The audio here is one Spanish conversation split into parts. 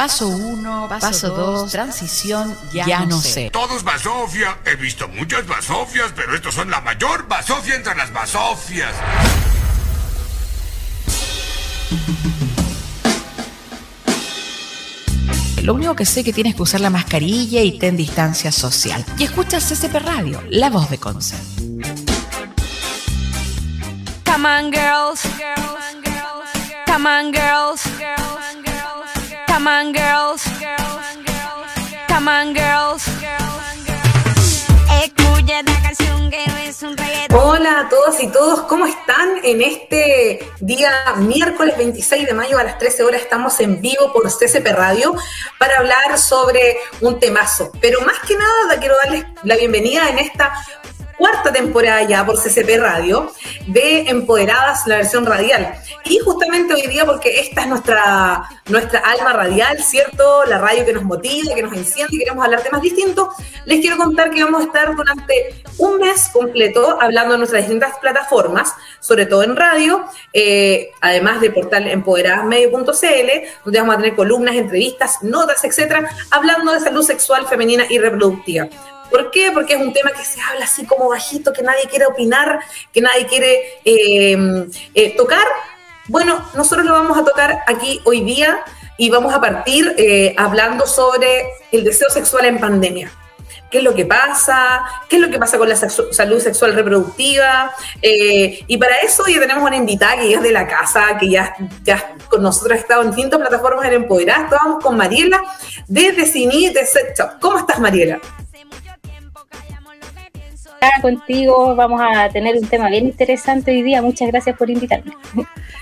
Paso 1, paso 2, transición, ya, no sé. Todos basofia. He visto muchas basofias, pero estos son la mayor basofia entre las basofias. Lo único que sé es que tienes que usar la mascarilla y ten distancia social. Y escuchas CCP Radio, la voz de Conce. Come on, girls. Come on, girls. Come on, girls. Come on, girls. Escucha esta canción que no es un reggaetón. Hola a todas y todos, ¿cómo están? En este día miércoles 26 de mayo a las 13 horas estamos en vivo por CCP Radio para hablar sobre un temazo. Pero más que nada quiero darles la bienvenida en esta cuarta temporada ya por CCP Radio de Empoderadas, la versión radial. Y justamente hoy día, porque esta es nuestra, nuestra alma radial, ¿cierto? La radio que nos motiva, que nos enciende y queremos hablar temas distintos, les quiero contar que vamos a estar durante un mes completo hablando de nuestras distintas plataformas, sobre todo en radio, eh, además de portal empoderadasmedio.cl, donde vamos a tener columnas, entrevistas, notas, etcétera, hablando de salud sexual femenina y reproductiva. ¿Por qué? Porque es un tema que se habla así como bajito, que nadie quiere opinar, que nadie quiere eh, eh, tocar. Bueno, nosotros lo vamos a tocar aquí hoy día y vamos a partir eh, hablando sobre el deseo sexual en pandemia. ¿Qué es lo que pasa? ¿Qué es lo que pasa con la salud sexual reproductiva? Eh, y para eso ya tenemos una invitada que ya es de la casa, que ya, ya con nosotros ha estado en distintas plataformas en Empoderar. Estábamos con Mariela desde Cini de Sex Shop. ¿Cómo estás, Mariela? Acá contigo vamos a tener un tema bien interesante hoy día. Muchas gracias por invitarme.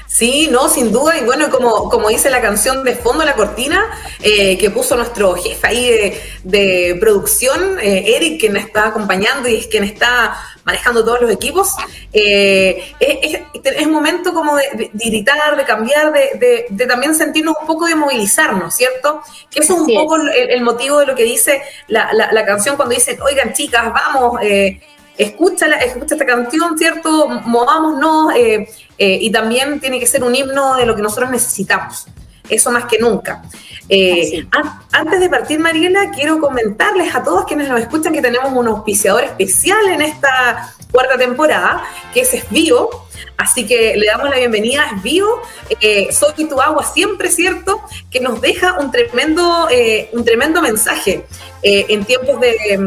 Sí, no, sin duda. Y bueno, como, como dice la canción de fondo, la cortina, eh, que puso nuestro jefe ahí de, de producción, eh, Eric, quien está acompañando y es quien está manejando todos los equipos, eh, es, es, momento como de, de, gritar, de cambiar, de, de, de, también sentirnos un poco de movilizarnos, ¿cierto? Que eso es un poco el, el motivo de lo que dice la, la, la canción cuando dicen, oigan chicas, vamos, eh, escúchala, escucha esta canción, ¿cierto? Movámonos, eh, eh, y también tiene que ser un himno de lo que nosotros necesitamos. Eso más que nunca. Eh, an antes de partir, Mariela, quiero comentarles a todos quienes nos escuchan que tenemos un auspiciador especial en esta cuarta temporada, que es Esbio. Así que le damos la bienvenida a Esbio. Eh, soy tu agua siempre, ¿cierto? Que nos deja un tremendo, un tremendo mensaje en tiempos de,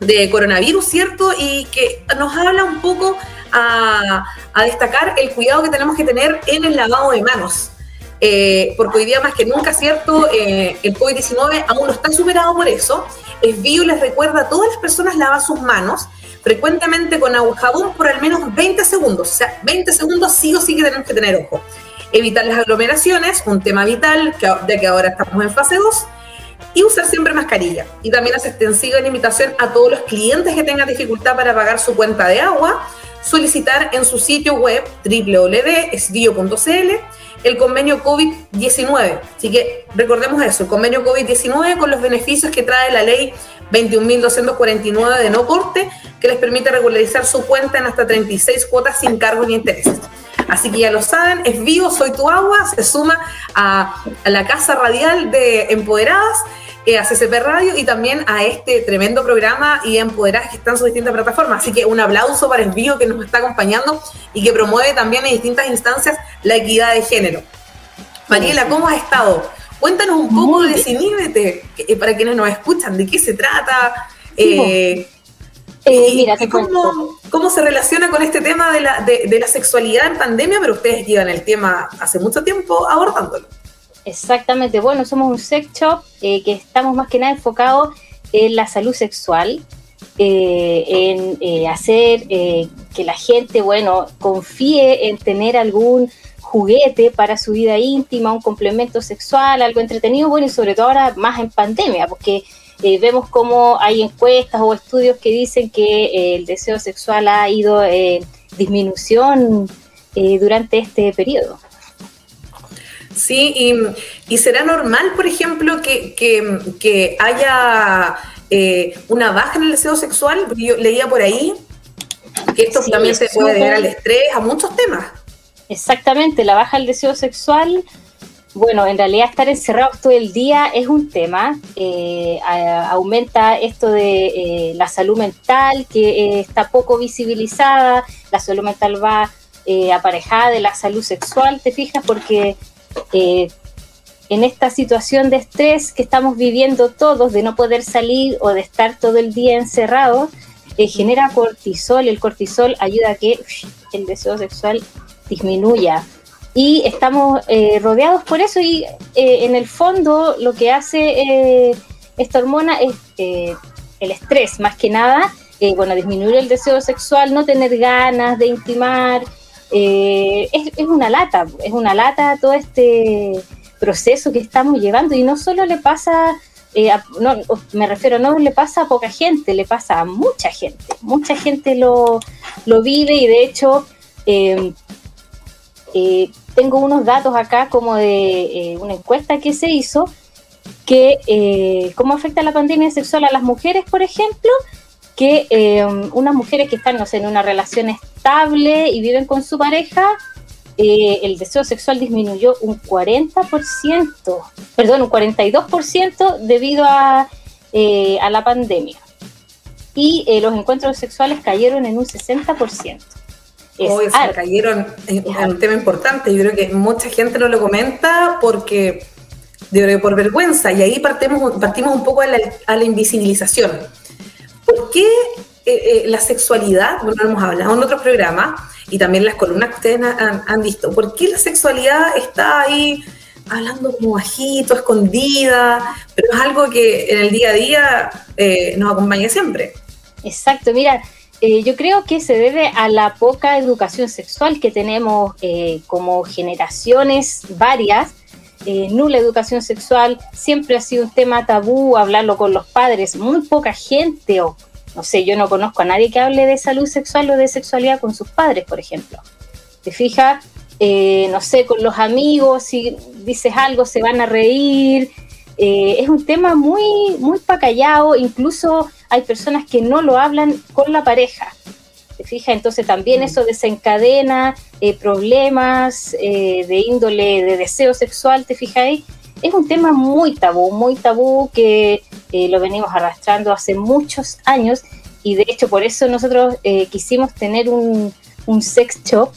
de coronavirus, ¿cierto? Y que nos habla un poco a, a, destacar el cuidado que tenemos que tener en el lavado de manos. Eh, porque hoy día más que nunca, ¿cierto? Eh, el COVID-19 aún no está superado por eso. Esbio les recuerda a todas las personas lavar sus manos frecuentemente con agua jabón por al menos 20 segundos. O sea, 20 segundos sí o sí que tenemos que tener ojo. Evitar las aglomeraciones, un tema vital, que, de que ahora estamos en fase 2 y usar siempre mascarilla. Y también hace extensiva la invitación a todos los clientes que tengan dificultad para pagar su cuenta de agua, solicitar en su sitio web www.esdio.cl el convenio COVID-19. Así que recordemos eso, el convenio COVID-19 con los beneficios que trae la ley 21.249 de no corte, que les permite regularizar su cuenta en hasta 36 cuotas sin cargos ni intereses. Así que ya lo saben, es vivo, soy tu agua, se suma a, a la casa radial de Empoderadas, eh, a CCP Radio y también a este tremendo programa y Empoderadas que están en sus distintas plataformas. Así que un aplauso para Esvío que nos está acompañando y que promueve también en distintas instancias la equidad de género. Mariela, ¿cómo has estado? Cuéntanos un poco de Desinhíbete, para quienes nos escuchan, de qué se trata. Eh, eh, mira, y cómo, cómo, se relaciona con este tema de la, de, de la sexualidad en pandemia, pero ustedes llevan el tema hace mucho tiempo abordándolo. Exactamente, bueno, somos un sex shop eh, que estamos más que nada enfocados en la salud sexual, eh, en eh, hacer que la gente, bueno, confíe en tener algún juguete para su vida íntima, un complemento sexual, algo entretenido, bueno, y sobre todo ahora más en pandemia, porque eh, vemos como hay encuestas o estudios que dicen que eh, el deseo sexual ha ido en disminución eh, durante este periodo. Sí, y, y, será normal, por ejemplo, que, que, que haya eh, una baja en el deseo sexual, porque yo leía por ahí que esto sí, también se puede deber al estrés, a muchos temas. Exactamente, la baja del deseo sexual bueno, en realidad estar encerrados todo el día es un tema. Eh, aumenta esto de eh, la salud mental, que eh, está poco visibilizada. La salud mental va aparejada de la salud sexual, ¿te fijas? Porque en esta situación de estrés que estamos viviendo todos, de no poder salir o de estar todo el día encerrados, genera cortisol. El cortisol ayuda a que el deseo sexual disminuya y estamos eh, rodeados por eso y eh, en el fondo lo que hace eh, esta hormona es el estrés más que nada, bueno, disminuir el deseo sexual, no tener ganas de intimar, es, una lata, es una lata todo este proceso que estamos llevando y no solo le pasa, no, me refiero, no le pasa a poca gente, le pasa a mucha gente, mucha gente lo, lo vive y de hecho... tengo unos datos acá como de eh, una encuesta que se hizo que eh, cómo afecta la pandemia sexual a las mujeres, por ejemplo, que unas mujeres que están, no sé, en una relación estable y viven con su pareja, el deseo sexual disminuyó un 40%, perdón, un 42% debido a, a la pandemia. Y los encuentros sexuales cayeron en un 60%. Hoy se cayeron en, un tema importante. Yo creo que mucha gente no lo comenta porque por vergüenza y ahí partimos, partimos un poco a la, invisibilización. ¿Por qué eh, eh, la sexualidad, bueno, hemos hablado en otros programas y también las columnas que ustedes han, visto, ¿por qué la sexualidad está ahí hablando como bajito, escondida, pero es algo que en el día a día eh, nos acompaña siempre? Exacto, mira, eh, yo creo que se debe a la poca educación sexual que tenemos eh, como generaciones varias. Eh, nula educación sexual, siempre ha sido un tema tabú hablarlo con los padres. Muy poca gente, o no sé, yo no conozco a nadie que hable de salud sexual o de sexualidad con sus padres, por ejemplo. ¿Te fijas? no sé, con los amigos, si dices algo se van a reír. es un tema muy, muy pacallado, incluso hay personas que no lo hablan con la pareja. ¿Te fijas? Entonces también eso desencadena eh, problemas eh, de índole de deseo sexual, ¿te fijáis? Es un tema muy tabú, muy tabú que eh, lo venimos arrastrando hace muchos años y de hecho por eso nosotros quisimos tener un, un, sex shop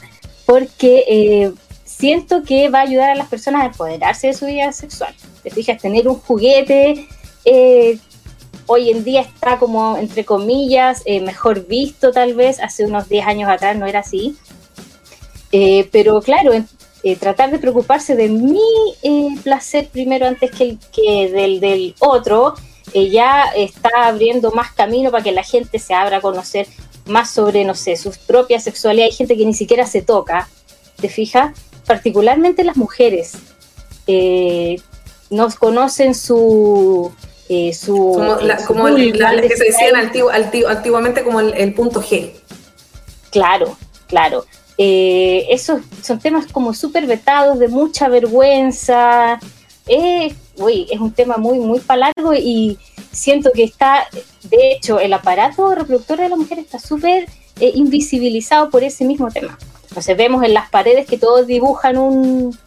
porque siento que va a ayudar a las personas a empoderarse de su vida sexual. Te fijas, tener un juguete hoy en día está como, entre comillas, eh, mejor visto tal vez, hace unos 10 años atrás no era así. Eh, pero claro, eh, tratar de preocuparse de mi placer primero antes que, que del, del otro, ya está abriendo más camino para que la gente se abra a conocer más sobre, no sé, sus propias sexualidad. Hay gente que ni siquiera se toca, ¿te fijas? Particularmente las mujeres. nos conocen su, eh, como, la, eh, que se decían antiguamente como el, punto G. Claro, claro. Eh, esos son temas como súper vetados, de mucha vergüenza. uy, es un tema muy, muy largo y siento que está, de hecho, el aparato reproductor de la mujer está súper invisibilizado por ese mismo tema. Entonces vemos en las paredes que todos dibujan un,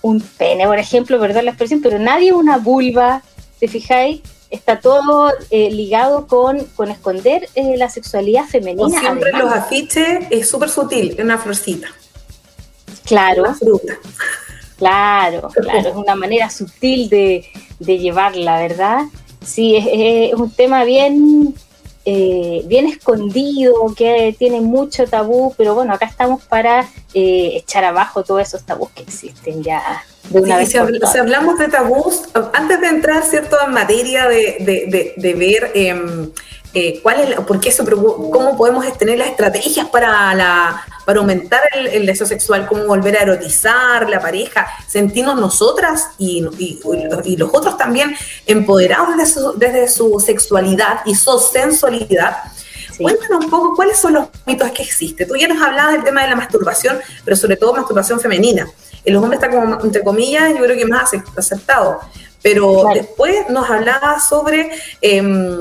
un pene, por ejemplo, ¿verdad? La expresión, pero nadie una vulva, ¿te fijáis? Está todo eh, ligado con, con esconder eh, la sexualidad femenina. siempre los afiches es súper sutil, es una florcita. Claro. Una fruta. Claro, claro, es una manera sutil de, de llevarla, ¿verdad? Sí, es, un tema bien, eh, bien escondido, que tiene mucho tabú, pero bueno, acá estamos para echar abajo todos esos tabús que existen ya si, hablamos de tabús, antes de entrar cierto en materia de, ver em, eh, cuál es, por qué cómo podemos tener las estrategias para, la, para aumentar el, deseo sexual, cómo volver a erotizar la pareja, sentirnos nosotras y, y, los otros también empoderados desde su, desde su sexualidad y su sensualidad. Cuéntanos un poco cuáles son los mitos que existen. Tú ya nos hablabas del tema de la masturbación, pero sobre todo masturbación femenina. En los hombres está como, entre comillas, yo creo que más aceptado. Pero después nos hablaba sobre, em,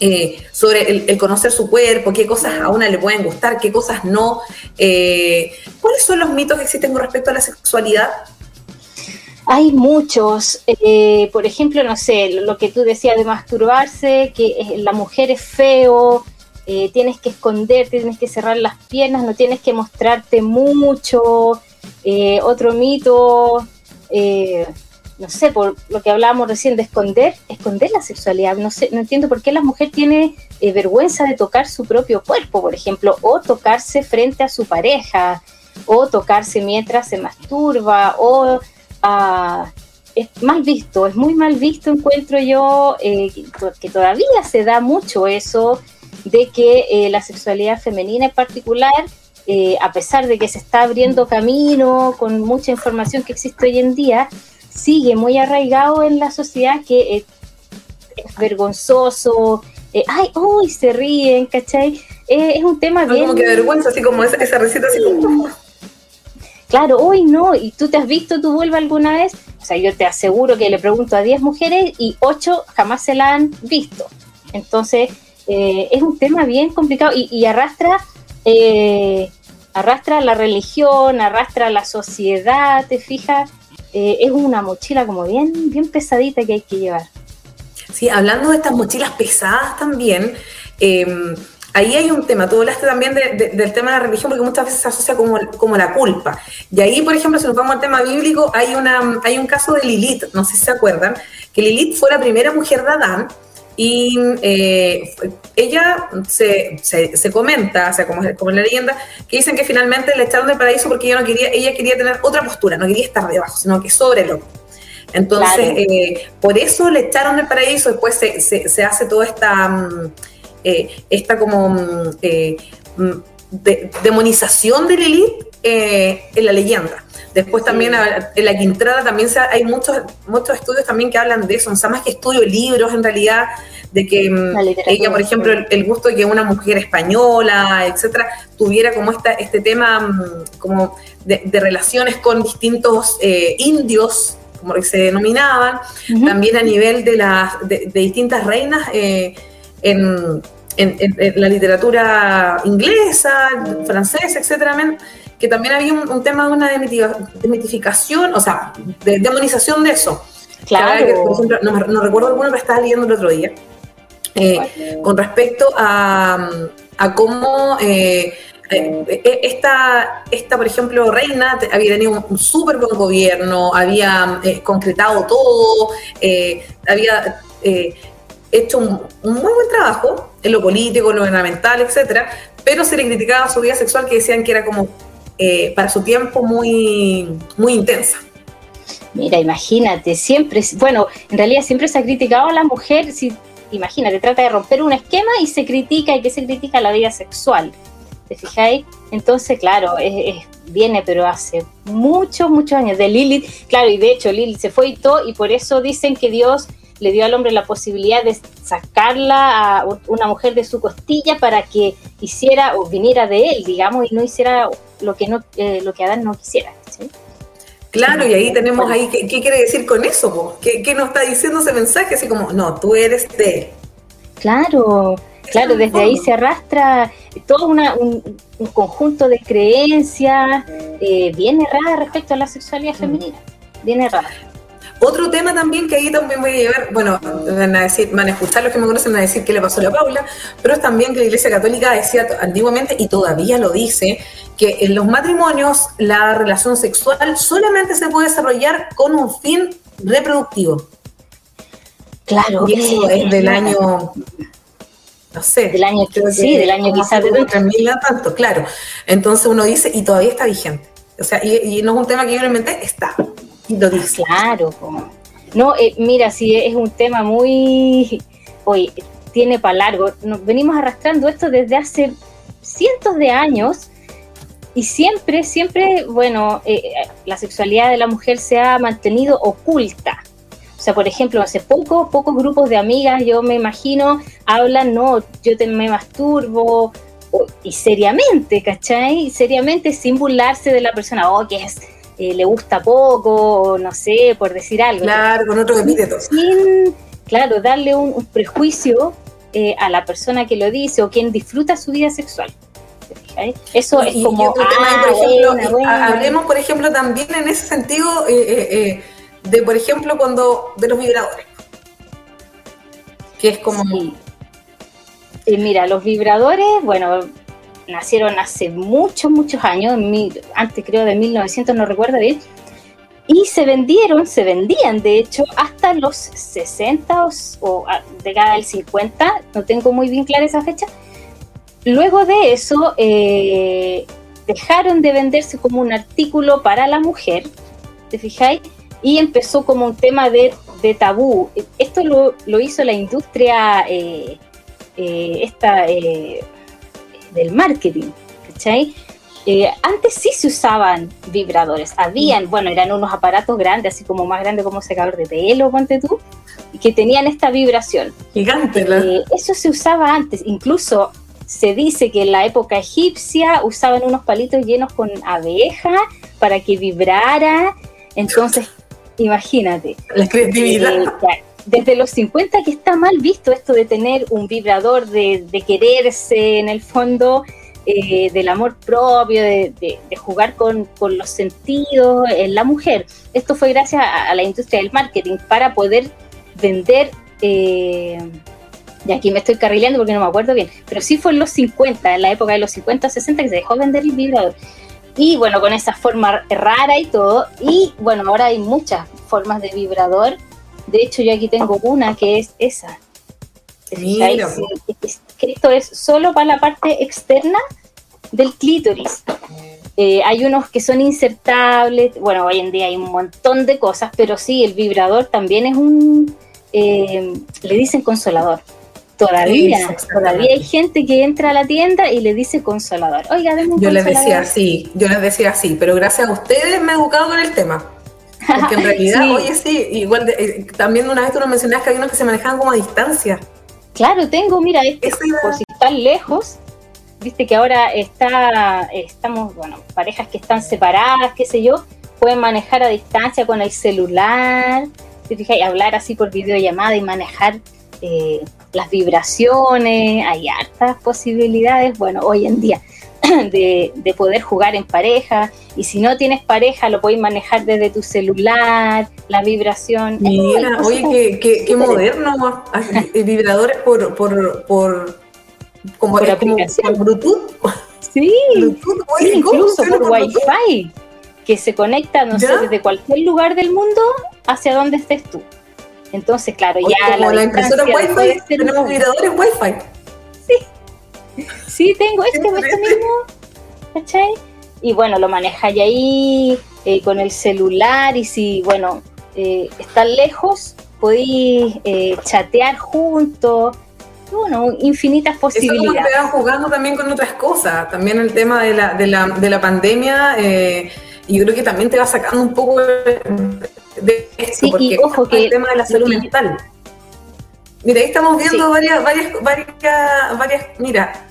eh, sobre el, conocer su cuerpo, qué cosas a una le pueden gustar, qué cosas no. Eh, ¿Cuáles son los mitos que existen con respecto a la sexualidad? Hay muchos, eh, por ejemplo, no sé, lo que tú decías de masturbarse, que la mujer es feo, tienes que esconderte, tienes que cerrar las piernas, no tienes que mostrarte mucho. otro mito, no sé, por lo que hablábamos recién de esconder, esconder la sexualidad. No sé, no entiendo por qué la mujer tiene vergüenza de tocar su propio cuerpo, por ejemplo, o tocarse frente a su pareja, o tocarse mientras se masturba, o es mal visto, es muy mal visto, encuentro yo, eh, que todavía se da mucho eso de que eh, la sexualidad femenina en particular, eh, a pesar de que se está abriendo camino con mucha información que existe hoy en día, sigue muy arraigado en la sociedad que es vergonzoso, ay, uy, se ríen, ¿cachai? es un tema bien... Como que vergüenza, así como esa, esa receta, así como claro, hoy no, y tú te has visto tu vulva alguna vez, o sea, yo te aseguro que le pregunto a 10 mujeres y 8 jamás se la han visto. Entonces, eh, es un tema bien complicado y, arrastra, eh, arrastra la religión, arrastra la sociedad, te fijas, eh, es una mochila como bien, bien pesadita que hay que llevar. Sí, hablando de estas mochilas pesadas también, eh, ahí hay un tema, tú hablaste también del tema de la religión porque muchas veces se asocia como, como la culpa. Y ahí, por ejemplo, si nos vamos al tema bíblico, hay, una, hay un caso de Lilith, no sé si se acuerdan, que Lilith fue la primera mujer de Adán y eh, ella se, se, comenta, o sea, como, como en la leyenda, que dicen que finalmente le echaron del paraíso porque ella no quería, ella quería tener otra postura, no quería estar debajo, sino que sobre el otro. Entonces, eh, por eso le echaron del paraíso, después se, se hace toda esta... Mm, eh, esta como mm, eh, mm, demonización de Lilith eh, en la leyenda. Después también en la Quintrada también hay muchos, muchos estudios también que hablan de eso, o sea, más que estudios, libros en realidad, de que mm, ella, por ejemplo, el, gusto de que una mujer española, etcétera, tuviera como esta, este tema como de, relaciones con distintos indios, como que se denominaban, también a nivel de, las de, distintas reinas en, la literatura inglesa, francesa, etcétera, que también había un, tema de una demitificación, o sea, de demonización de eso. Claro. por ejemplo, no, recuerdo alguno, pero estaba leyendo el otro día, eh, con respecto a, cómo eh, eh, esta, esta, por ejemplo, reina había tenido un, súper buen gobierno, había concretado todo, había hecho un, muy buen trabajo lo político, lo gubernamental, etcétera, pero se le criticaba su vida sexual que decían que era como eh, para su tiempo muy, muy intensa. Mira, imagínate, siempre, bueno, en realidad siempre se ha criticado a la mujer, si, imagínate, trata de romper un esquema y se critica, y que se critica la vida sexual. ¿Te fijáis? Entonces, claro, viene, pero hace muchos, muchos años, de Lilith, claro, y de hecho Lilith se fue y todo, y por eso dicen que Dios le dio al hombre la posibilidad de sacarla a una mujer de su costilla para que hiciera o viniera de él, digamos, y no hiciera lo que no eh, lo que Adán no quisiera. Claro, y ahí tenemos ahí, ¿qué, quiere decir con eso? ¿Qué, ¿Qué, nos está diciendo ese mensaje? Así como, no, tú eres de él. Claro, claro, desde ahí se arrastra todo un, conjunto de creencias eh, bien erradas respecto a la sexualidad femenina, bien erradas. Otro tema también que ahí también voy a llevar, bueno, van a, decir, van a escuchar los que me conocen, van a decir qué le pasó a la Paula, pero es también que la Iglesia Católica decía antiguamente, y todavía lo dice, que en los matrimonios la relación sexual solamente se puede desarrollar con un fin reproductivo. Claro. Y eso es del año no sé. Del año que, sí, del año quizás de tanto, claro. Entonces uno dice, y todavía está vigente. O sea, y, no es un tema que yo inventé, está. Claro. No, eh, mira, sí, es un tema muy... Hoy tiene para largo. Nos venimos arrastrando esto desde hace cientos de años y siempre, siempre, bueno, eh, la sexualidad de la mujer se ha mantenido oculta. O sea, por ejemplo, hace poco, pocos grupos de amigas, yo me imagino, hablan, no, yo te, me masturbo, y seriamente, ¿cachai? Seriamente, sin burlarse de la persona, oh, que es eh, le gusta poco, no sé, por decir algo. Claro, con otro epíteto. Sin, claro, darle un, prejuicio eh, a la persona que lo dice o quien disfruta su vida sexual. Eso es como. Ah, por ejemplo, hablemos, por ejemplo, también en ese sentido. Eh, de, por ejemplo, cuando de los vibradores. Que es como... Sí. Mira, los vibradores, bueno, nacieron hace muchos, muchos años, en mil- antes creo de 1900, no recuerdo bien, y se vendieron, se vendían de hecho hasta los 60 o, o a- década del 50, no tengo muy bien clara esa fecha. Luego de eso, eh, dejaron de venderse como un artículo para la mujer, ¿te fijáis? Y empezó como un tema de, de tabú. Esto lo, lo hizo la industria eh, eh, esta, eh, del marketing, ¿cachai? Eh, antes sí se usaban vibradores, habían, bueno, eran unos aparatos grandes, así como más grandes como un secador de pelo, ponte tú, que tenían esta vibración. Gigante. la- Eh, eso se usaba antes, incluso se dice que en la época egipcia usaban unos palitos llenos con abeja para que vibrara, entonces imagínate. la creatividad. Eh, desde los 50 que está mal visto esto de tener un vibrador, de, de quererse en el fondo, eh, del amor propio, de, de- de jugar con, con los sentidos en la mujer. Esto fue gracias a, a la industria del marketing para poder vender... eh, y aquí me estoy carrileando porque no me acuerdo bien, pero sí fue en los 50, en la época de los 50, 60 que se dejó vender el vibrador. Y bueno, con esa forma rara y todo. Y bueno, ahora hay muchas formas de vibrador. De hecho, yo aquí tengo una que es esa. Esto es solo para la parte externa del clítoris. Eh, hay unos que son insertables. Bueno, hoy en día hay un montón de cosas, pero sí, el vibrador también es un. eh, le dicen consolador. Todavía, todavía hay gente que entra a la tienda y le dice consolador. Oiga, Yo les decía consolador. así, yo les decía así, pero gracias a ustedes me he educado con el tema. Porque en realidad, Sí. oye, sí, igual de- eh, también una vez tú nos mencionaste que hay unos que se manejaban como a distancia. Claro, tengo, mira, este, por si están lejos, viste que ahora está, estamos, bueno, parejas que están separadas, qué sé yo, pueden manejar a distancia con el celular, te fijas, y hablar así por videollamada y manejar eh, las vibraciones, hay hartas posibilidades, bueno, hoy en día, de, de poder jugar en pareja, y si no tienes pareja, lo puedes manejar desde tu celular, la vibración. Mira, oye, qué, qué, moderno, vibradores por, por, por, como, Por como aplicación. por Bluetooth. Sí, Bluetooth, Sí, oye, ¿cómo incluso por? Wi-Fi, que se conecta, no sé, desde cualquier lugar del mundo hacia donde estés tú. Entonces, claro, Oye, ya como la impresora Wi-Fi, tenemos un- vibradores Wi-Fi. Sí, tengo este, este entrete. mismo, ¿cachai? Y bueno, lo manejáis ahí eh, con el celular y si, bueno, eh, están lejos, podéis eh, chatear juntos, bueno, infinitas Eso como posibilidades. te van jugando también con otras cosas. También el tema de la, de la, de la pandemia, eh, y yo creo que también te va sacando un poco de, de esto, Sí, y porque ojo el tema de la salud mental. Mira, ahí estamos viendo Sí. varias, varias, varias, varias, mira,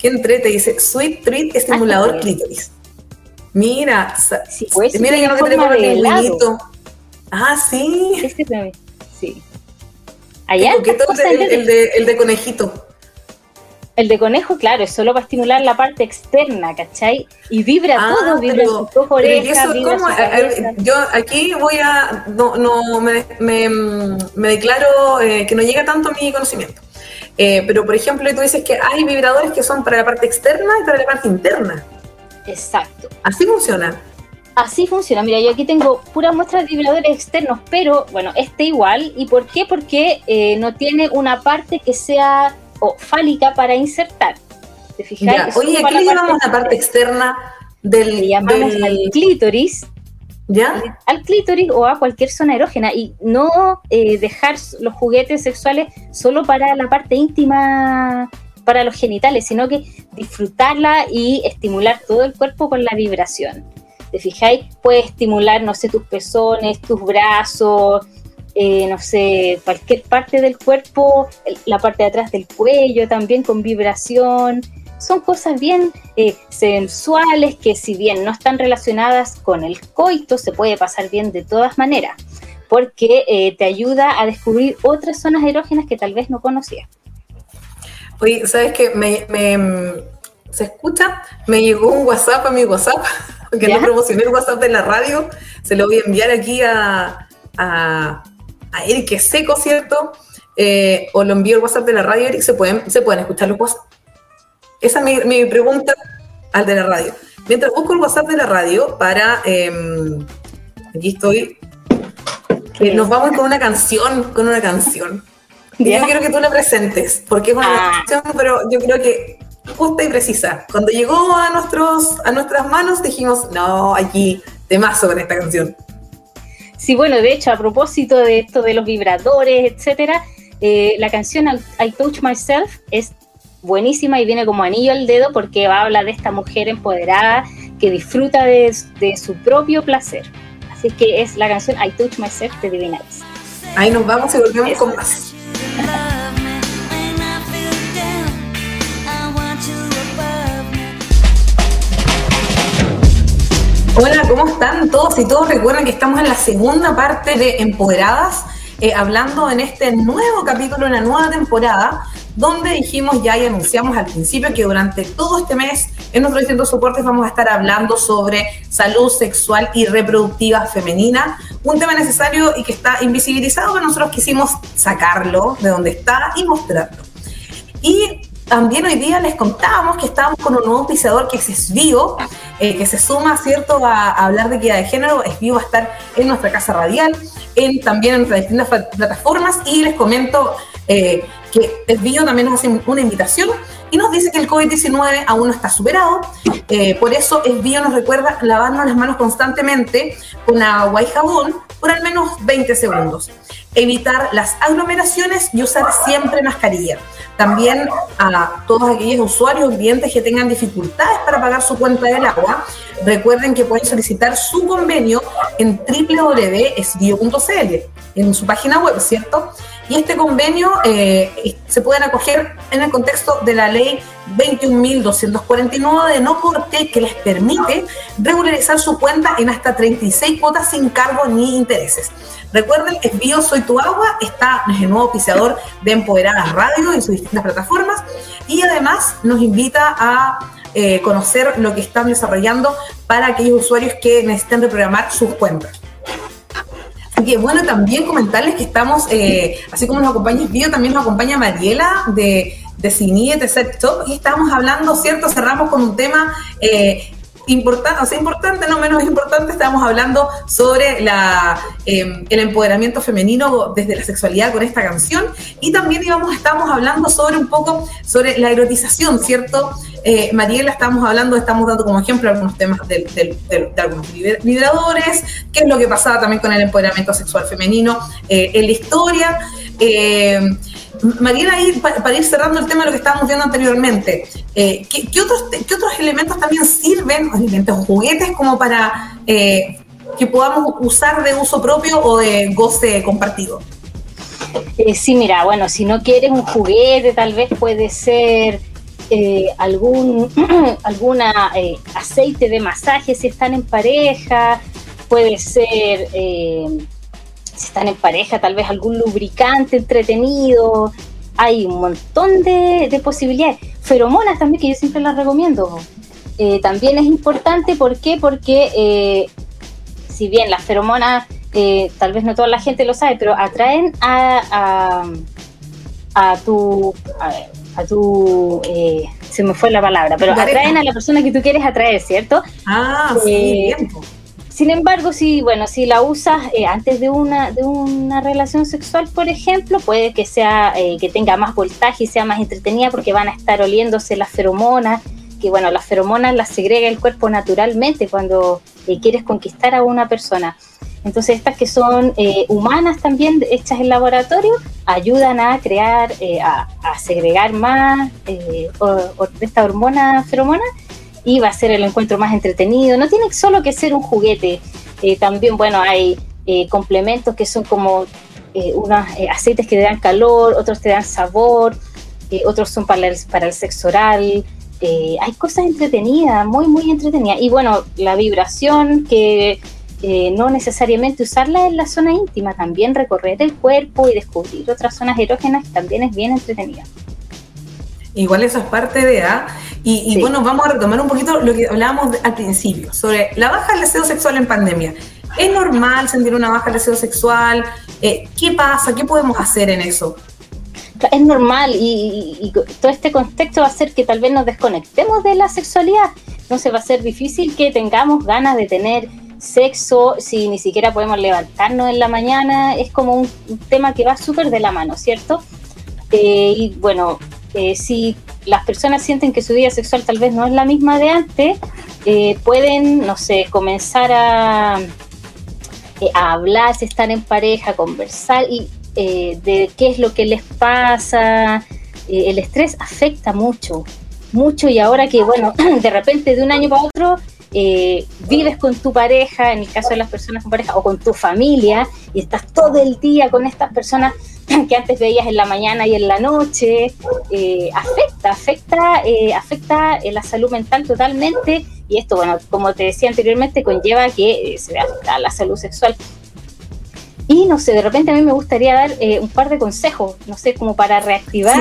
qué entrete, dice Sweet Treat estimulador Ah, clítoris. Mira, Sí, pues, mira ya no te forma tenemos el pingüinito. Ah, sí. Este también, sí. Cosas el, de, el de conejito. El de conejo, claro, es solo para estimular la parte externa, ¿cachai? Y vibra Ah, todo, vibra pero- sus dos. Yo aquí voy a. No, no me, me, me declaro eh, que no llega tanto a mi conocimiento. Eh, pero, por ejemplo, tú dices que hay vibradores que son para la parte externa y para la parte interna. Exacto. Así funciona. Así funciona. Mira, yo aquí tengo puras muestras de vibradores externos, pero bueno, este igual. ¿Y por qué? Porque eh, no tiene una parte que sea o fálica para insertar. ¿Te? Ya. Solo Oye, ¿a para qué le la llamamos la parte externa del. Le llamamos del- al clítoris Al clítoris o a cualquier zona erógena y no eh, dejar los juguetes sexuales solo para la parte íntima, para los genitales, sino que disfrutarla y estimular todo el cuerpo con la vibración. ¿Te fijáis? Puede estimular, no sé, tus pezones, tus brazos, eh, no sé, cualquier parte del cuerpo, la parte de atrás del cuello también con vibración. Son cosas bien eh, sensuales que si bien no están relacionadas con el coito, se puede pasar bien de todas maneras, porque eh, te ayuda a descubrir otras zonas erógenas que tal vez no conocías. Oye, ¿sabes qué? Me, me- ¿Se escucha? Me llegó un WhatsApp a mi WhatsApp, que ¿Ya? no promocioné el WhatsApp de la radio. Se lo voy a enviar aquí a, a, a Eric, seco, ¿cierto? Eh, o lo envío al WhatsApp de la radio, Eric, ¿se pueden, se pueden escuchar los WhatsApp? Esa es mi, mi pregunta al de la radio. Mientras busco el WhatsApp de la radio para... em, aquí estoy. Eh, nos vamos con una canción, con una canción. Y yo quiero que tú la presentes, porque es una Ah. canción, pero yo creo que justa y precisa. Cuando llegó a, nuestros, a nuestras manos dijimos, no, aquí, temazo con esta canción. Sí, bueno, de hecho, a propósito de esto de los vibradores, etcétera, eh, la canción I I Touch Myself es buenísima y viene como anillo al dedo porque habla de esta mujer empoderada que disfruta de, de su propio placer. Así que es la canción I Touch Myself de Divina Ice. Ahí nos vamos y volvemos Eso. con más. Hola, ¿cómo están todos y todos? Recuerden que estamos en la segunda parte de Empoderadas, eh, hablando en este nuevo capítulo, en la nueva temporada, donde dijimos ya y anunciamos al principio que durante todo este mes en nuestros distintos soportes vamos a estar hablando sobre salud sexual y reproductiva femenina, un tema necesario y que está invisibilizado, pero nosotros quisimos sacarlo de donde está y mostrarlo. Y también hoy día les contábamos que estábamos con un nuevo pisador que es Esvío, eh, que se suma, ¿cierto?, a, a hablar de equidad de género. Esvío va a estar en nuestra casa radial, en, también en nuestras distintas pla- plataformas. Y les comento eh, que Esvío también nos hace una invitación y nos dice que el COVID-19 aún no está superado. Eh, por eso Esvío nos recuerda lavarnos las manos constantemente con agua y jabón por al menos 20 segundos. Evitar las aglomeraciones y usar siempre mascarilla. También a todos aquellos usuarios o clientes que tengan dificultades para pagar su cuenta del agua, recuerden que pueden solicitar su convenio en www.esbio.cl, en su página web, ¿cierto? Y este convenio eh, se pueden acoger en el contexto de la ley 21.249 de no corte que les permite regularizar su cuenta en hasta 36 cuotas sin cargo ni intereses. Recuerden, Esbio Soy Tu Agua está el nuevo oficiador de Empoderadas Radio en sus distintas plataformas y además nos invita a eh, conocer lo que están desarrollando para aquellos usuarios que necesiten reprogramar sus cuentas. Así que bueno, también comentarles que estamos, eh, así como nos acompaña Esbio, también nos acompaña Mariela de, de Cine, de Set Top, y estamos hablando, ¿cierto? Cerramos con un tema eh, importante, no menos importante, estamos hablando sobre eh, el empoderamiento femenino desde la sexualidad con esta canción, y también íbamos, estamos hablando sobre un poco sobre la erotización, ¿cierto? Eh, Mariela, estamos hablando, estamos dando como ejemplo algunos temas de, algunos liber- vibradores, qué es lo que pasaba también con el empoderamiento sexual femenino eh, en la historia. Mariela, para ir cerrando el tema de lo que estábamos viendo anteriormente, eh, ¿qué, otros, elementos también sirven, elementos juguetes, como para eh, que podamos usar de uso propio o de goce compartido? Eh, sí, mira, bueno, si no quieres un juguete, tal vez puede ser algún alguna aceite de masaje si están en pareja, puede ser si están en pareja, tal vez algún lubricante entretenido. Hay un montón de, de posibilidades. Feromonas también, que yo siempre las recomiendo. Eh, también es importante, ¿por qué? Porque eh, si bien las feromonas, eh, tal vez no toda la gente lo sabe, pero atraen a, a, a tu, a, a tu, eh, se me fue la palabra, pero atraen a la persona que tú quieres atraer, ¿cierto? Ah, sí, Eh, bien. Sin embargo, si bueno, si la usas eh, antes de una de una relación sexual, por ejemplo, puede que sea eh, que tenga más voltaje y sea más entretenida porque van a estar oliéndose las feromonas, que bueno, las feromonas las segrega el cuerpo naturalmente cuando eh, quieres conquistar a una persona. Entonces estas que son eh, humanas también hechas en laboratorio ayudan a crear, a, a segregar más o- esta hormona feromona y va a ser el encuentro más entretenido. No tiene solo que ser un juguete. Eh, también, bueno, hay eh, complementos que son como eh, unos eh, aceites que te dan calor, otros te dan sabor, eh, otros son para el, para el sexo oral. Hay cosas entretenidas, muy, muy entretenidas. Y bueno, la vibración, que no necesariamente usarla en la zona íntima, también recorrer el cuerpo y descubrir otras zonas erógenas también es bien entretenida. Igual eso es parte de A. Y, y Sí. bueno, vamos a retomar un poquito lo que hablábamos al principio, sobre la baja del deseo sexual en pandemia. ¿Es normal sentir una baja deseo sexual? Eh, ¿Qué pasa? ¿Qué podemos hacer en eso? Es normal y, y, todo este contexto va a hacer que tal vez nos desconectemos de la sexualidad. Entonces va a ser difícil que tengamos ganas de tener sexo si ni siquiera podemos levantarnos en la mañana. Es como un, un tema que va súper de la mano, ¿cierto? Eh, y bueno, eh, si las personas sienten que su vida sexual tal vez no es la misma de antes, eh, pueden, no sé, comenzar a, a hablar, si en pareja, conversar y de qué es lo que les pasa. el estrés afecta mucho, mucho y ahora que, bueno, de repente de un año para otro vives con tu pareja, en el caso de las personas con pareja, o con tu familia, y estás todo el día con estas personas que antes veías en la mañana y en la noche, eh, afecta, afecta, eh, afecta eh, la salud mental totalmente y esto, bueno, como te decía anteriormente, conlleva que se vea afectada la salud sexual. Y no sé, de repente a mí me gustaría dar un par de consejos, no sé, como para reactivar.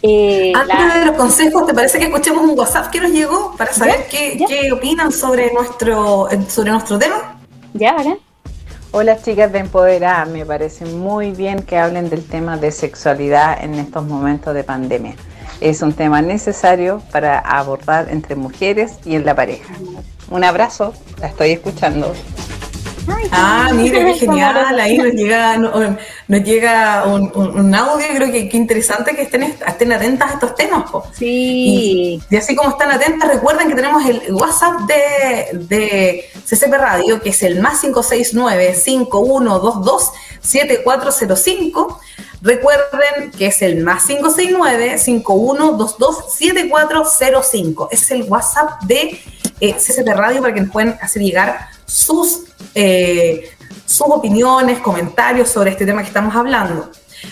Antes de los consejos, ¿te parece que escuchemos un WhatsApp que nos llegó para saber qué, qué, opinan sobre nuestro, sobre nuestro tema? Ya, ¿verdad? Hola chicas de Empoderar, me parece muy bien que hablen del tema de sexualidad en estos momentos de pandemia. Es un tema necesario para abordar entre mujeres y en la pareja. Un abrazo, la estoy escuchando ah, mira, qué genial. Ahí nos llega, nos llega un, audio. Creo que qué interesante que estén, estén atentas a estos temas. Sí. Y, así como están atentas, recuerden que tenemos el WhatsApp de, de CCP Radio, que es el más 569-5122-7405. Recuerden que es el más 569-5122-7405. Es el WhatsApp de eh, CCP Radio para que nos puedan hacer llegar sus, eh, sus opiniones, comentarios sobre este tema que estamos hablando.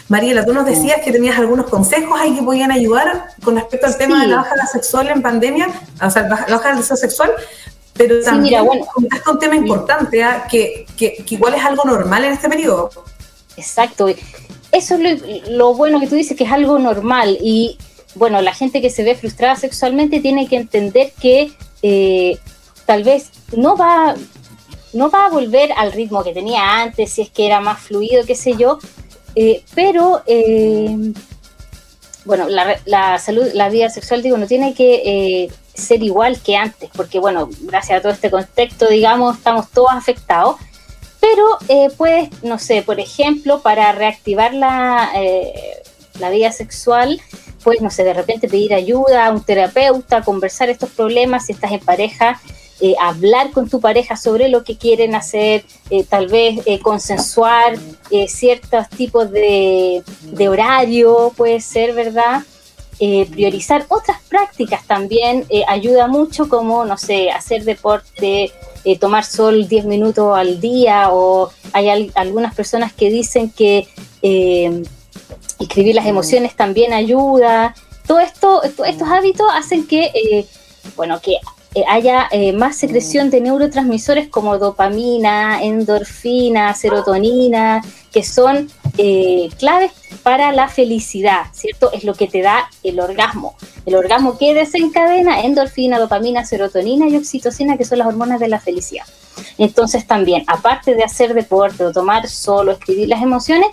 Mariela, tú nos decías que tenías algunos consejos ahí que podían ayudar con respecto al tema de la baja sexual en pandemia, o sea, la baja deseo sexual, pero también sí, bueno, un tema importante, ¿ah? que, que, igual es algo normal en este periodo. Exacto. Eso es lo, bueno que tú dices, que es algo normal. Y bueno, la gente que se ve frustrada sexualmente tiene que entender que eh, tal vez no va, no va a volver al ritmo que tenía antes, si es que era más fluido, qué sé yo, eh, pero eh, bueno, la, salud, la vida sexual, digo, no tiene que eh, ser igual que antes, porque bueno, gracias a todo este contexto, digamos, estamos todos afectados, pero puedes, no sé, por ejemplo, para reactivar la, la vida sexual, pues, no sé, de repente pedir ayuda a un terapeuta, conversar estos problemas si estás en pareja, eh, hablar con tu pareja sobre lo que quieren hacer, eh, tal vez eh, consensuar ciertos tipos de, horario, puede ser, ¿verdad? priorizar otras prácticas también ayuda mucho, como, no sé, hacer deporte, tomar sol 10 minutos al día, o hay algunas personas que dicen que escribir las emociones también ayuda. Todo esto, estos hábitos hacen que, bueno, que haya eh, más secreción de neurotransmisores como dopamina, endorfina, serotonina, que son eh, claves para la felicidad, ¿cierto? Es lo que te da el orgasmo. El orgasmo que desencadena endorfina, dopamina, serotonina y oxitocina, que son las hormonas de la felicidad. Entonces también, aparte de hacer deporte o tomar solo, escribir las emociones,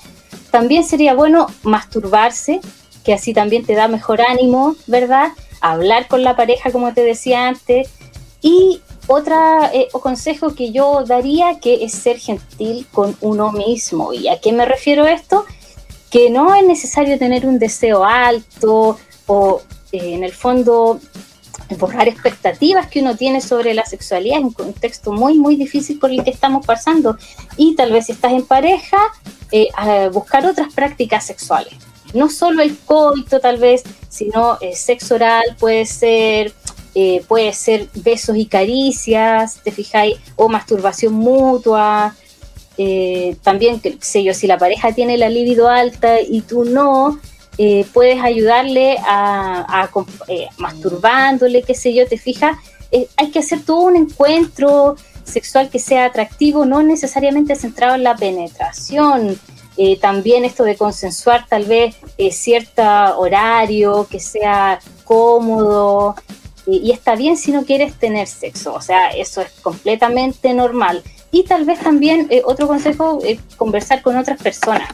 también sería bueno masturbarse, que así también te da mejor ánimo, ¿verdad? Hablar con la pareja, como te decía antes. Y otra eh, consejo que yo daría que es ser gentil con uno mismo. ¿Y a qué me refiero esto? Que no es necesario tener un deseo alto o eh, en el fondo borrar expectativas que uno tiene sobre la sexualidad en un contexto muy, muy difícil por el que estamos pasando. Y tal vez si estás en pareja, eh, buscar otras prácticas sexuales no solo el coito tal vez, sino el sexo oral puede ser, eh, puede ser besos y caricias, te fijáis, o masturbación mutua. Eh, también, sé yo, si la pareja tiene la libido alta y tú no, eh, puedes ayudarle a, masturbándole, qué sé yo, te fijas. hay que hacer todo un encuentro sexual que sea atractivo, no necesariamente centrado en la penetración, eh, también esto de consensuar tal vez eh, cierto horario que sea cómodo y está bien si no quieres tener sexo, o sea, eso es completamente normal, y tal vez también eh, otro consejo, es conversar con otras personas.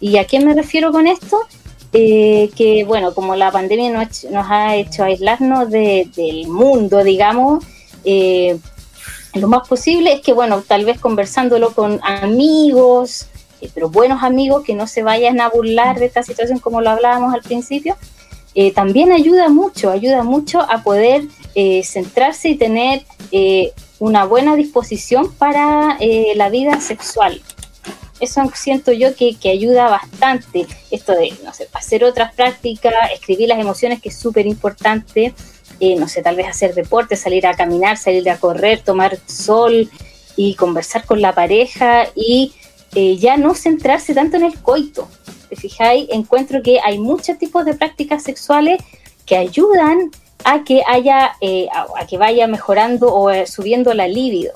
¿Y a qué me refiero con esto? Que bueno, como la pandemia nos, ha hecho aislarnos de, del mundo, digamos, lo más posible es que, bueno, tal vez conversándolo con amigos, eh, pero buenos amigos que no se vayan a burlar de esta situación como lo hablábamos al principio, eh, también ayuda mucho, ayuda mucho a poder eh, centrarse y tener una buena disposición para la vida sexual. Eso siento yo que, que, ayuda bastante. Esto de, no sé, hacer otras prácticas, escribir las emociones, que es súper importante. no sé, tal vez hacer deporte, salir a caminar, salir a correr, tomar sol y conversar con la pareja y eh, ya no centrarse tanto en el coito. ¿Te fijáis? Encuentro que hay muchos tipos de prácticas sexuales que ayudan a que haya, eh, a, que vaya mejorando o eh, subiendo la libido.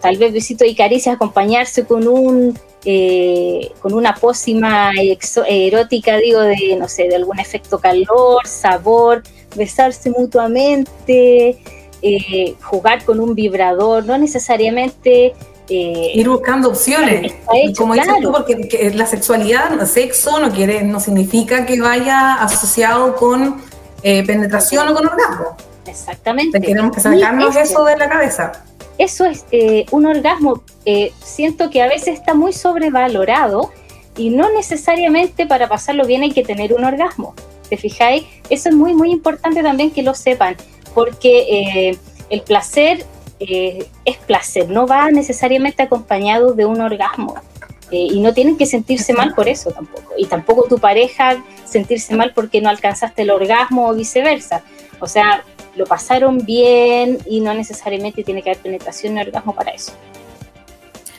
tal vez besito y caricias acompañarse con un con una pócima erótica, digo, de no sé, de algún efecto calor, sabor, besarse mutuamente, jugar con un vibrador, no necesariamente eh, ir buscando opciones. como dices tú, porque la sexualidad, el sexo, no quiere, no significa que vaya asociado con eh, penetración o con orgasmo. Exactamente. Tenemos que sacarnos eso, de la cabeza. Eso es eh, un orgasmo. siento que a veces está muy sobrevalorado y no necesariamente para pasarlo bien hay que tener un orgasmo. ¿Te fijáis? Eso es muy, muy importante también que lo sepan, porque el placer eh, es placer, no va necesariamente acompañado de un orgasmo. Eh, y no tienen que sentirse mal por eso tampoco. Y tampoco tu pareja sentirse mal porque no alcanzaste el orgasmo o viceversa. O sea, lo pasaron bien y no necesariamente tiene que haber penetración ni orgasmo para eso.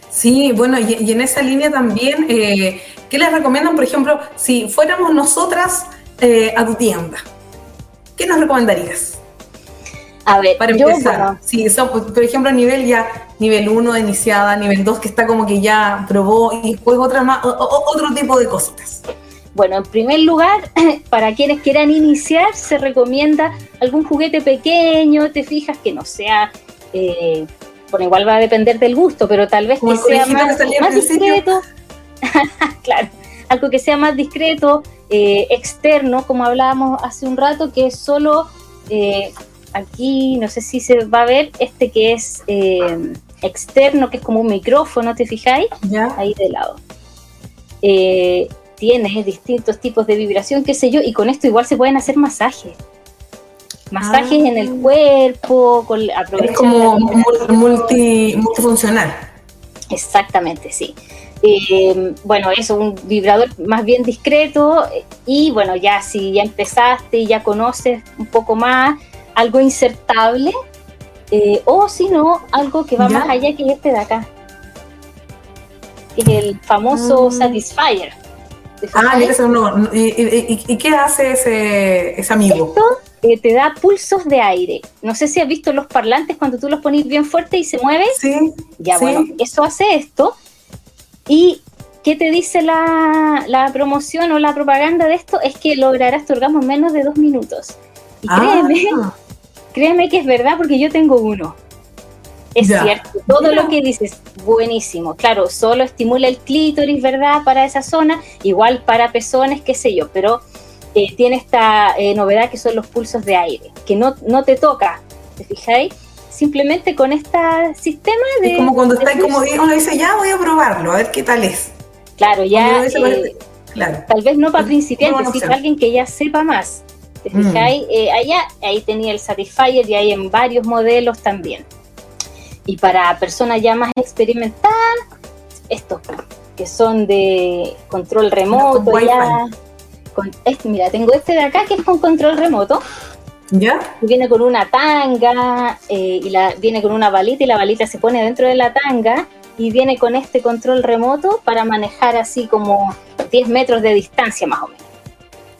Sí, bueno, y, en esa línea también, eh, ¿qué les recomiendan, por ejemplo, si fuéramos nosotras a tu tienda? ¿Qué nos recomendarías? A ver, para empezar. sí, son, por ejemplo, nivel ya, nivel 1 de iniciada, nivel 2 que está como que ya probó y después otra más, otro tipo de cositas. Bueno, en primer lugar, para quienes quieran iniciar, se recomienda algún juguete pequeño, te fijas que no sea, eh, bueno, igual va a depender del gusto, pero tal vez que sea más, discreto. claro, algo que sea más discreto, eh, externo, como hablábamos hace un rato, que es solo eh, aquí no sé si se va a ver este que es eh, externo, que es como un micrófono, ¿te fijáis? ¿Ya? Ahí de lado. Eh, tiene distintos tipos de vibración, qué sé yo, y con esto igual se pueden hacer masajes. Masajes en el ah. cuerpo, con, es como multi, multifuncional. Exactamente, sí. Eh, bueno, eso, un vibrador más bien discreto y bueno, ya si ya empezaste y ya conoces un poco más, algo insertable, eh, o si no, algo que va más allá que este de acá. Es el famoso mm. Satisfyer. Ah, no. ¿Y, y, qué hace ese, ese amigo? Esto eh, te da pulsos de aire. No sé si has visto los parlantes cuando tú los pones bien fuerte y se mueve. Sí. Ya, bueno, eso hace esto. ¿Y qué te dice la, la, promoción o la propaganda de esto? Es que lograrás tu orgasmo en menos de dos minutos. Y ah. Créeme, que es verdad porque yo tengo uno. Es cierto, todo lo que dices, buenísimo. Claro, solo estimula el clítoris, ¿verdad? Para esa zona, igual para pezones, qué sé yo, pero eh, tiene esta eh, novedad que son los pulsos de aire, que no, no te toca, ¿te fijáis? Simplemente con este sistema de... Es como cuando está como uno dice, ya voy a probarlo, a ver qué tal es. Claro, ya... Eh, claro. Tal vez no para principiantes, sino alguien que ya sepa más. Mm. Eh, allá, ahí tenía el Satisfyer y hay en varios modelos también. Y para personas ya más experimentadas, estos que son de control remoto, ya. Con, este, mira, tengo este de acá que es con control remoto. ¿Ya? Viene con una tanga eh, y la, viene con una balita y la balita se pone dentro de la tanga y viene con este control remoto para manejar así como 10 metros de distancia más o menos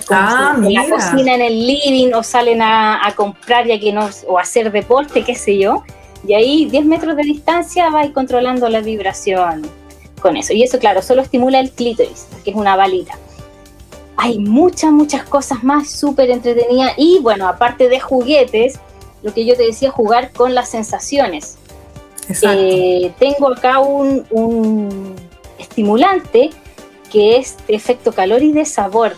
ah, en la cocina, en el living, o salen a, comprar ya que no, o hacer deporte, qué sé yo. Y ahí 10 metros de distancia vais controlando la vibración con eso. Y eso, claro, solo estimula el clítoris, que es una balita. Hay muchas, muchas cosas más súper entretenidas. Y bueno, aparte de juguetes, lo que yo te decía, jugar con las sensaciones. Eh, tengo acá un, un, estimulante que es de efecto calor y de sabor.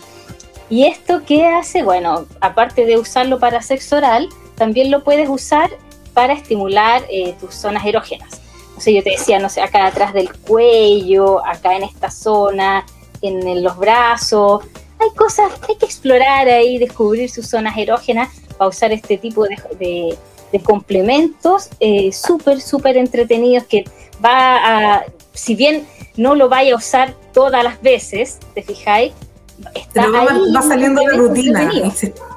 ¿Y esto qué hace? Bueno, aparte de usarlo para sexo oral, también lo puedes usar para estimular eh, tus zonas erógenas. O sea, yo te decía, no sé, acá atrás del cuello, acá en esta zona, en, los brazos. Hay cosas, hay que explorar ahí, descubrir sus zonas erógenas para usar este tipo de, complementos eh, súper, súper entretenidos que va a, si bien no lo vaya a usar todas las veces, ¿te fijáis? Está va, saliendo de rutina.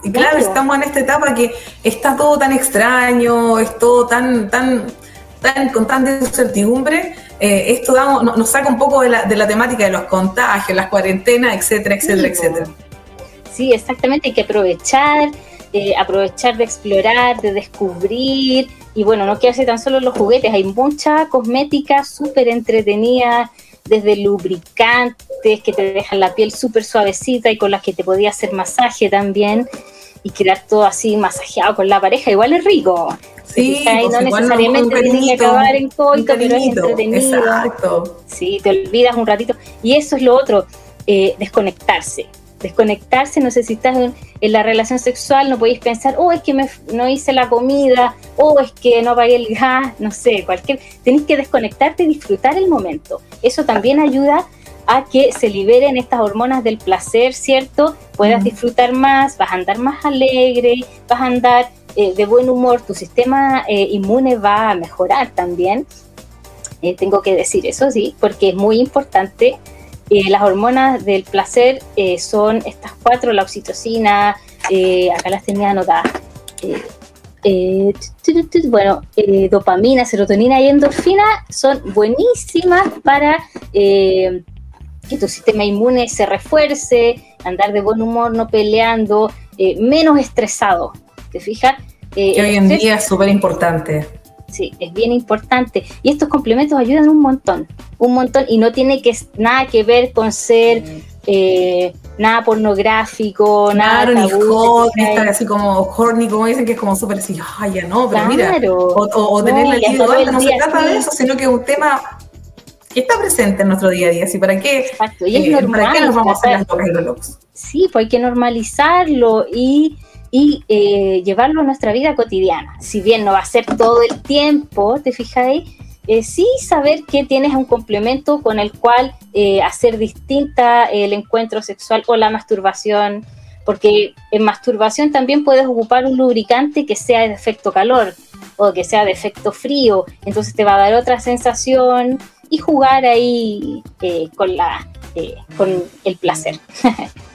Y, claro, estamos en esta etapa que está todo tan extraño, es todo tan, tan, tan con tanta incertidumbre. Eh, esto nos saca un poco de la, de la, temática de los contagios, las cuarentenas, etcétera, etcétera, etcétera. Sí, exactamente, hay que aprovechar, eh, aprovechar de explorar, de descubrir, y bueno, no quedarse tan solo los juguetes, hay mucha cosmética súper entretenida, desde lubricantes que te dejan la piel súper suavecita y con las que te podía hacer masaje también y quedar todo así masajeado con la pareja, igual es rico. Sí, pues no necesariamente tiene que acabar en coito, pero es entretenido. Exacto. Sí, te olvidas un ratito. Y eso es lo otro, eh, desconectarse desconectarse, no sé si estás en, la relación sexual, no podéis pensar, oh, es que me, no hice la comida, oh, es que no pagué el gas, no sé, cualquier, tenéis que desconectarte y disfrutar el momento. Eso también ayuda a que se liberen estas hormonas del placer, ¿cierto? Puedas disfrutar más, vas a andar más alegre, vas a andar eh, de buen humor, tu sistema eh, inmune va a mejorar también. Eh, tengo que decir eso, sí, porque es muy importante eh, las hormonas del placer eh, son estas cuatro, la oxitocina, eh, acá las tenía anotadas. bueno, dopamina, serotonina y endorfina son buenísimas para que tu sistema inmune se refuerce, andar de buen humor, no peleando, menos estresado. ¿Te fijas? que hoy en día es súper importante sí, es bien importante. Y estos complementos ayudan un montón, un montón, y no tiene que nada que ver con ser eh, nada pornográfico, nada ni hot, estar así como horny, como dicen que es como súper así, ay, ya no, pero mira, o, tener la libido no se trata de eso, sino que es un tema que está presente en nuestro día a día, así para qué, Exacto. Y es normal, eh, ¿para qué nos vamos a hacer las locas y los locos? Sí, pues hay que normalizarlo y y eh, llevarlo a nuestra vida cotidiana. Si bien no va a ser todo el tiempo, ¿te fijáis? Eh, sí saber que tienes un complemento con el cual eh, hacer distinta el encuentro sexual o la masturbación, porque en masturbación también puedes ocupar un lubricante que sea de efecto calor o que sea de efecto frío, entonces te va a dar otra sensación y jugar ahí con, la, con el placer.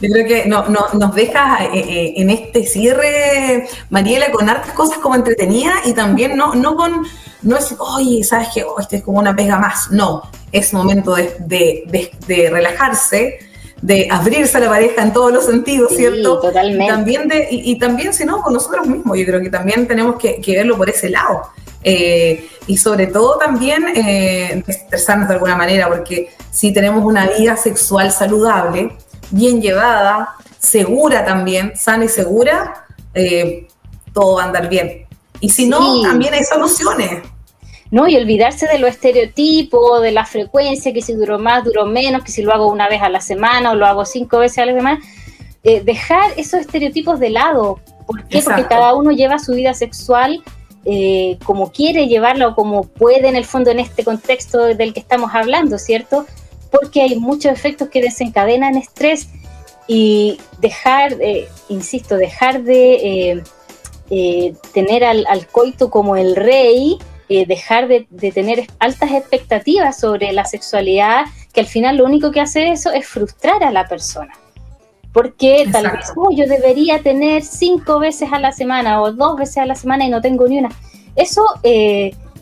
Yo creo que no, nos deja eh, eh, en este cierre, Mariela, con hartas cosas como entretenida y también no, no con, no es, oye, ¿sabes qué? Oh, este es como una pega más. No, es momento de, relajarse, de abrirse a la pareja en todos los sentidos, ¿cierto? Totalmente. Y también, de, y, también, si no, con nosotros mismos. Yo creo que también tenemos que, verlo por ese lado. Eh, y sobre todo también eh, de alguna manera, porque si tenemos una vida sexual saludable, bien llevada, segura también, sana y segura, eh, todo va a andar bien. Y si no, también hay soluciones. No, y olvidarse de lo estereotipo, de la frecuencia, que si duró más, duró menos, que si lo hago una vez a la semana o lo hago cinco veces a la semana. Eh, dejar esos estereotipos de lado. ¿Por qué? Porque cada uno lleva su vida sexual eh, como quiere llevarla o como puede en el fondo en este contexto del que estamos hablando, ¿cierto? Porque hay muchos efectos que desencadenan estrés y dejar, eh, insisto, dejar de eh, eh, tener al, coito como el rey, dejar de, tener altas expectativas sobre la sexualidad, que al final lo único que hace eso es frustrar a la persona. Porque tal vez oh, yo debería tener cinco veces a la semana o dos veces a la semana y no tengo ni una. Eso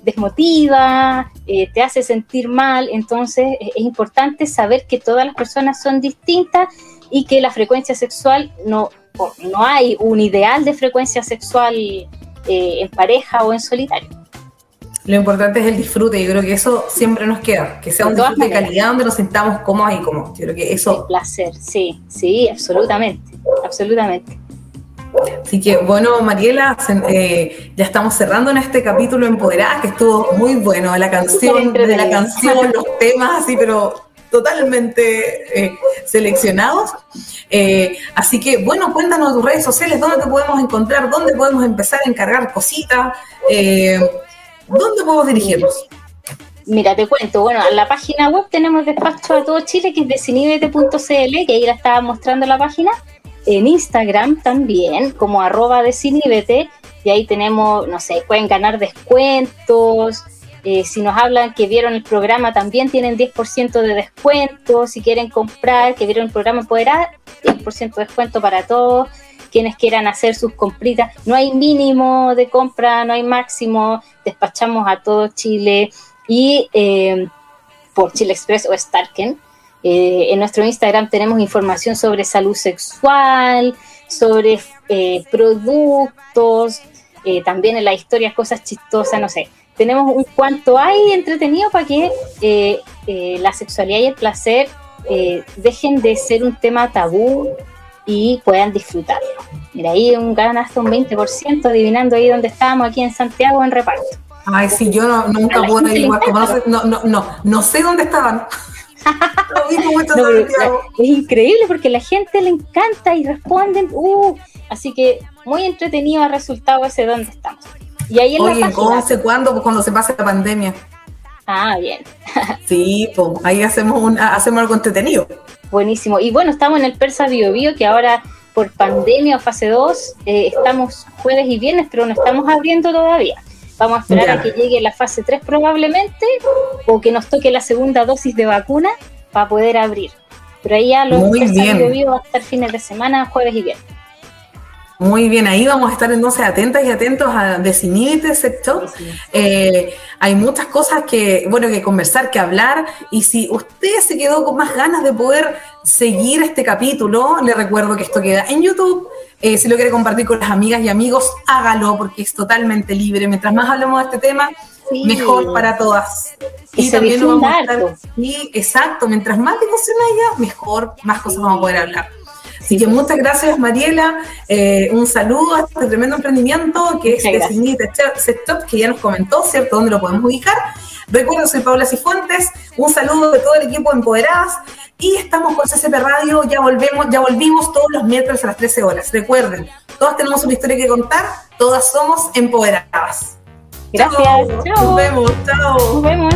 desmotiva, eh, te hace sentir mal, entonces es importante saber que todas las personas son distintas y que la frecuencia sexual no, no hay un ideal de frecuencia sexual eh, en pareja o en solitario. Lo importante es el disfrute, yo creo que eso siempre nos queda, que sea un disfrute de calidad donde nos sintamos cómodos y cómodos. Yo creo que eso... El placer, sí, sí, absolutamente, absolutamente. Así que bueno, Mariela, eh, ya estamos cerrando en este capítulo Empoderada, que estuvo muy bueno, la canción, de la canción, los temas así, pero totalmente eh, seleccionados. Eh, así que bueno, cuéntanos tus redes sociales, dónde te podemos encontrar, dónde podemos empezar a encargar cositas, dónde podemos dirigirnos. Mira, te cuento, bueno, en la página web tenemos despacho a todo Chile, que es desinibete.cl, que ahí la estaba mostrando la página en Instagram también, como arroba desinibete, y ahí tenemos, no sé, pueden ganar descuentos. Eh, si nos hablan que vieron el programa, también tienen 10% de descuento. Si quieren comprar, que vieron el programa, podrá 10% de descuento para todos. Quienes quieran hacer sus compritas, no hay mínimo de compra, no hay máximo. Despachamos a todo Chile y eh, por Chile Express o Starken eh, en nuestro Instagram tenemos información sobre salud sexual, sobre eh, productos, eh, también en la historia cosas chistosas, no sé. Tenemos un cuanto hay entretenido para que la sexualidad y el placer dejen de ser un tema tabú y puedan disfrutarlo. Mira, ahí un gran hasta un 20% adivinando ahí donde estábamos aquí en Santiago en reparto. Ay, sí, yo no, nunca puedo averiguar, no, no, no, no sé dónde estaban es increíble porque la gente le encanta y responden. Uh, así que muy entretenido ha resultado ese donde estamos. Y ahí en Oye, la página, ¿cuándo? Pues cuando se pase la pandemia. Ah, bien. sí, pues ahí hacemos, un, hacemos algo entretenido. Buenísimo. Y bueno, estamos en el Persa Bio, Bio que ahora por pandemia o fase 2 eh, estamos jueves y viernes, pero no estamos abriendo todavía. Vamos a esperar a que llegue la fase 3 probablemente o que nos toque la segunda dosis de vacuna para poder abrir. Pero ahí ya los Muy bien. va a estar fines de semana, jueves y viernes. Muy bien, ahí vamos a estar entonces atentas y atentos a Desinhibite Sector. Eh, hay muchas cosas que, bueno, que conversar, que hablar. Y si usted se quedó con más ganas de poder seguir este capítulo, le recuerdo que esto queda en YouTube. Eh, si lo quiere compartir con las amigas y amigos, hágalo porque es totalmente libre. Mientras más hablemos de este tema, mejor para todas. Y, también vamos a estar, sí, exacto, mientras más difusión haya, mejor, más cosas vamos a poder hablar. Así que muchas gracias, Mariela. Eh, un saludo a este tremendo emprendimiento que es Definite Setup, que ya nos comentó, ¿cierto?, dónde lo podemos ubicar. Recuerdo, soy Paula Cifuentes. Un saludo de todo el equipo de Empoderadas. Y estamos con CCP Radio. Ya volvemos, ya volvimos todos los miércoles a las 13 horas. Recuerden, todas tenemos una historia que contar. Todas somos empoderadas. Gracias. Nos vemos. Chao. Nos vemos.